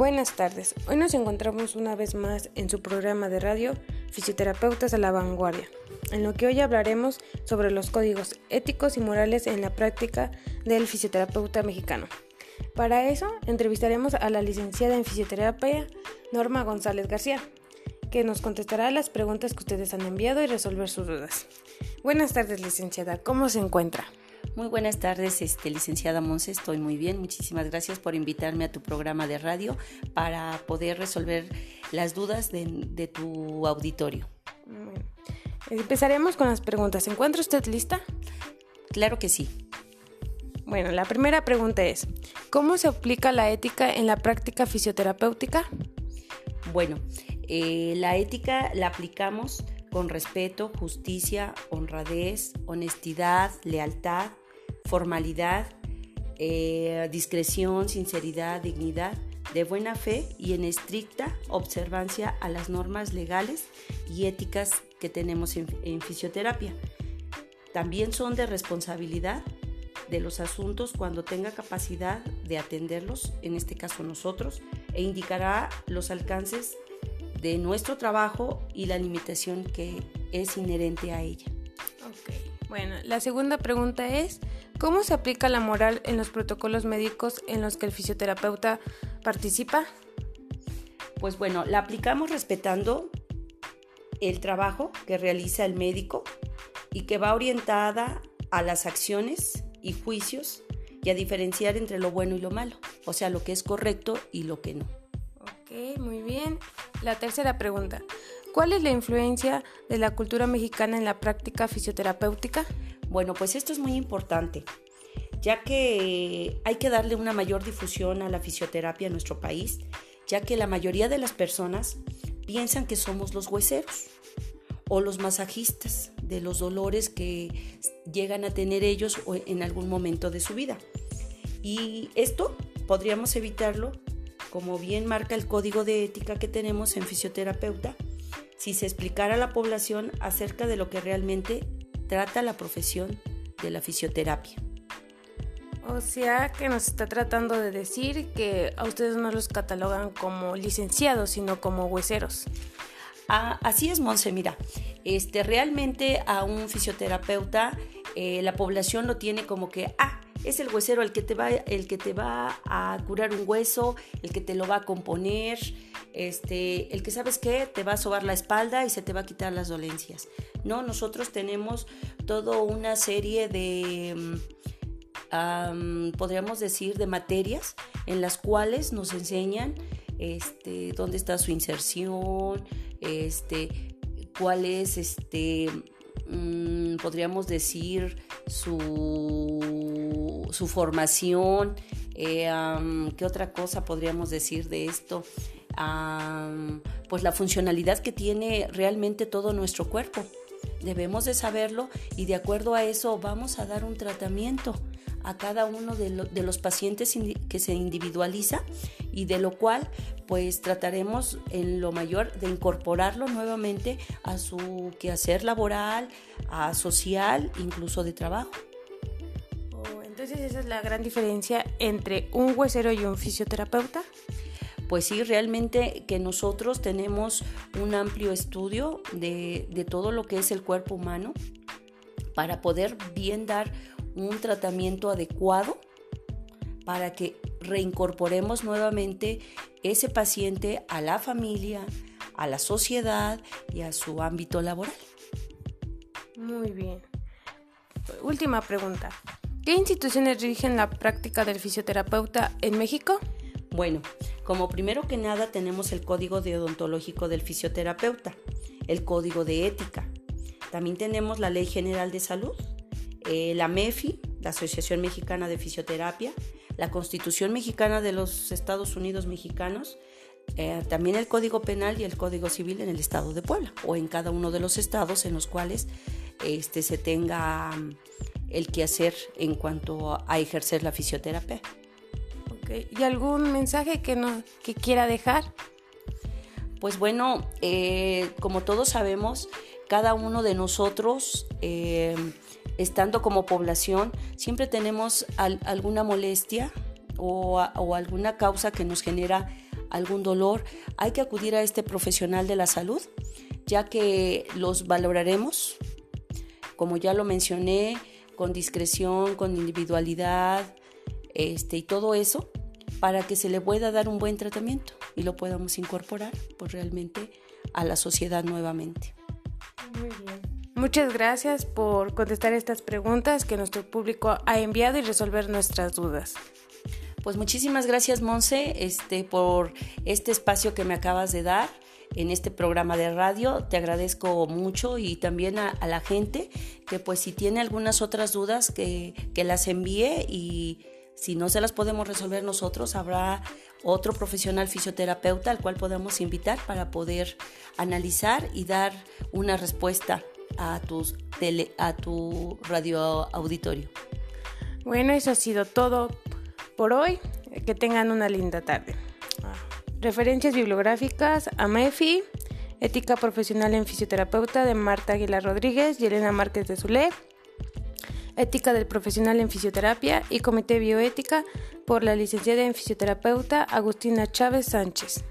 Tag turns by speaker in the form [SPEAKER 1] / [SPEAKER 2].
[SPEAKER 1] Buenas tardes. Hoy nos encontramos una vez más en su programa de radio Fisioterapeutas a la Vanguardia, en lo que hoy hablaremos sobre los códigos éticos y morales en la práctica del fisioterapeuta mexicano. Para eso, entrevistaremos a la licenciada en fisioterapia Norma González García, que nos contestará las preguntas que ustedes han enviado y resolver sus dudas. Buenas tardes, licenciada. ¿Cómo se encuentra?
[SPEAKER 2] Muy buenas tardes, este, licenciada Monse, estoy muy bien. Muchísimas gracias por invitarme a tu programa de radio para poder resolver las dudas de, tu auditorio.
[SPEAKER 1] Empezaremos con las preguntas. ¿Se encuentra usted lista?
[SPEAKER 2] Claro que sí.
[SPEAKER 1] Bueno, la primera pregunta es, ¿cómo se aplica la ética en la práctica fisioterapéutica?
[SPEAKER 2] Bueno, eh, la ética la aplicamos con respeto, justicia, honradez, honestidad, lealtad, formalidad, eh, discreción, sinceridad, dignidad, de buena fe y en estricta observancia a las normas legales y éticas que tenemos en, fisioterapia. También son de responsabilidad de los asuntos cuando tenga capacidad de atenderlos, en este caso nosotros, e indicará los alcances de nuestro trabajo y la limitación que es inherente a ella.
[SPEAKER 1] Ok, bueno, la segunda pregunta es, ¿cómo se aplica la moral en los protocolos médicos en los que el fisioterapeuta participa?
[SPEAKER 2] Pues bueno, la aplicamos respetando el trabajo que realiza el médico y que va orientada a las acciones y juicios y a diferenciar entre lo bueno y lo malo, o sea, lo que es correcto y lo que no.
[SPEAKER 1] Ok, muy bien. La tercera pregunta. ¿Cuál es la influencia de la cultura mexicana en la práctica fisioterapéutica?
[SPEAKER 2] Bueno, pues esto es muy importante, ya que hay que darle una mayor difusión a la fisioterapia en nuestro país, ya que la mayoría de las personas piensan que somos los hueseros o los masajistas de los dolores que llegan a tener ellos en algún momento de su vida. Y esto podríamos evitarlo como bien marca el código de ética que tenemos en fisioterapeuta, si se explicara a la población acerca de lo que realmente trata la profesión de la fisioterapia.
[SPEAKER 1] O sea que nos está tratando de decir que a ustedes no los catalogan como licenciados, sino como hueseros.
[SPEAKER 2] Ah, así es, Monse, mira, este, realmente a un fisioterapeuta eh, la población lo tiene como que, ah, es el huesero el que te va, el que te va a curar un hueso, el que te lo va a componer, este, el que sabes qué, te va a sobar la espalda y se te va a quitar las dolencias. No, nosotros tenemos toda una serie de, mm, podríamos decir, de materias en las cuales nos enseñan este, dónde está su inserción, este, cuál es, este, mm, podríamos decir, su, su formación, eh, ¿qué otra cosa podríamos decir de esto? Pues la funcionalidad que tiene realmente todo nuestro cuerpo. Debemos de saberlo y de acuerdo a eso vamos a dar un tratamiento a cada uno de, de los pacientes que se individualiza y de lo cual pues trataremos en lo mayor de incorporarlo nuevamente a su quehacer laboral, a social, incluso de trabajo.
[SPEAKER 1] Oh, entonces esa es la gran diferencia entre un huesero y un fisioterapeuta.
[SPEAKER 2] Pues sí, realmente que nosotros tenemos un amplio estudio de, de todo lo que es el cuerpo humano para poder bien dar un tratamiento adecuado para que reincorporemos nuevamente ese paciente a la familia, a la sociedad y a su ámbito laboral.
[SPEAKER 1] Muy bien. Última pregunta. ¿Qué instituciones rigen la práctica del fisioterapeuta en México?
[SPEAKER 2] Bueno, como primero que nada tenemos el Código Deontológico del Fisioterapeuta, el Código de Ética. También tenemos la Ley General de Salud, eh, la MEFI, la Asociación Mexicana de Fisioterapia, la Constitución Mexicana de los Estados Unidos Mexicanos, eh, también el Código Penal y el Código Civil en el Estado de Puebla o en cada uno de los estados en los cuales este, se tenga mm, el que hacer en cuanto a ejercer la fisioterapia.
[SPEAKER 1] ¿Y algún mensaje que, no, que quiera dejar?
[SPEAKER 2] Pues bueno, eh, como todos sabemos, cada uno de nosotros eh, estando como población, siempre tenemos alguna molestia o, alguna causa que nos genera algún dolor, hay que acudir a este profesional de la salud, ya que los valoraremos, como ya lo mencioné, con discreción, con individualidad, este, y todo eso, para que se le pueda dar un buen tratamiento y lo podamos incorporar pues, realmente a la sociedad nuevamente.
[SPEAKER 1] Muy bien. Muchas gracias por contestar estas preguntas que nuestro público ha enviado y resolver nuestras dudas.
[SPEAKER 2] Pues muchísimas gracias, Monse, este, por este espacio que me acabas de dar en este programa de radio. Te agradezco mucho y también a, la gente que pues si tiene algunas otras dudas que, que las envíe y si no se las podemos resolver nosotros, habrá otro profesional fisioterapeuta al cual podemos invitar para poder analizar y dar una respuesta a, tus tele, a tu radio auditorio.
[SPEAKER 1] Bueno, eso ha sido todo por hoy. Que tengan una linda tarde. Referencias bibliográficas, AMEFI, Ética Profesional en Fisioterapeuta de Marta Aguilar Rodríguez y Elena Márquez de Zulé, Ética del Profesional en Fisioterapia y Comité Bioética por la licenciada en Fisioterapeuta Agustina Chávez Sánchez.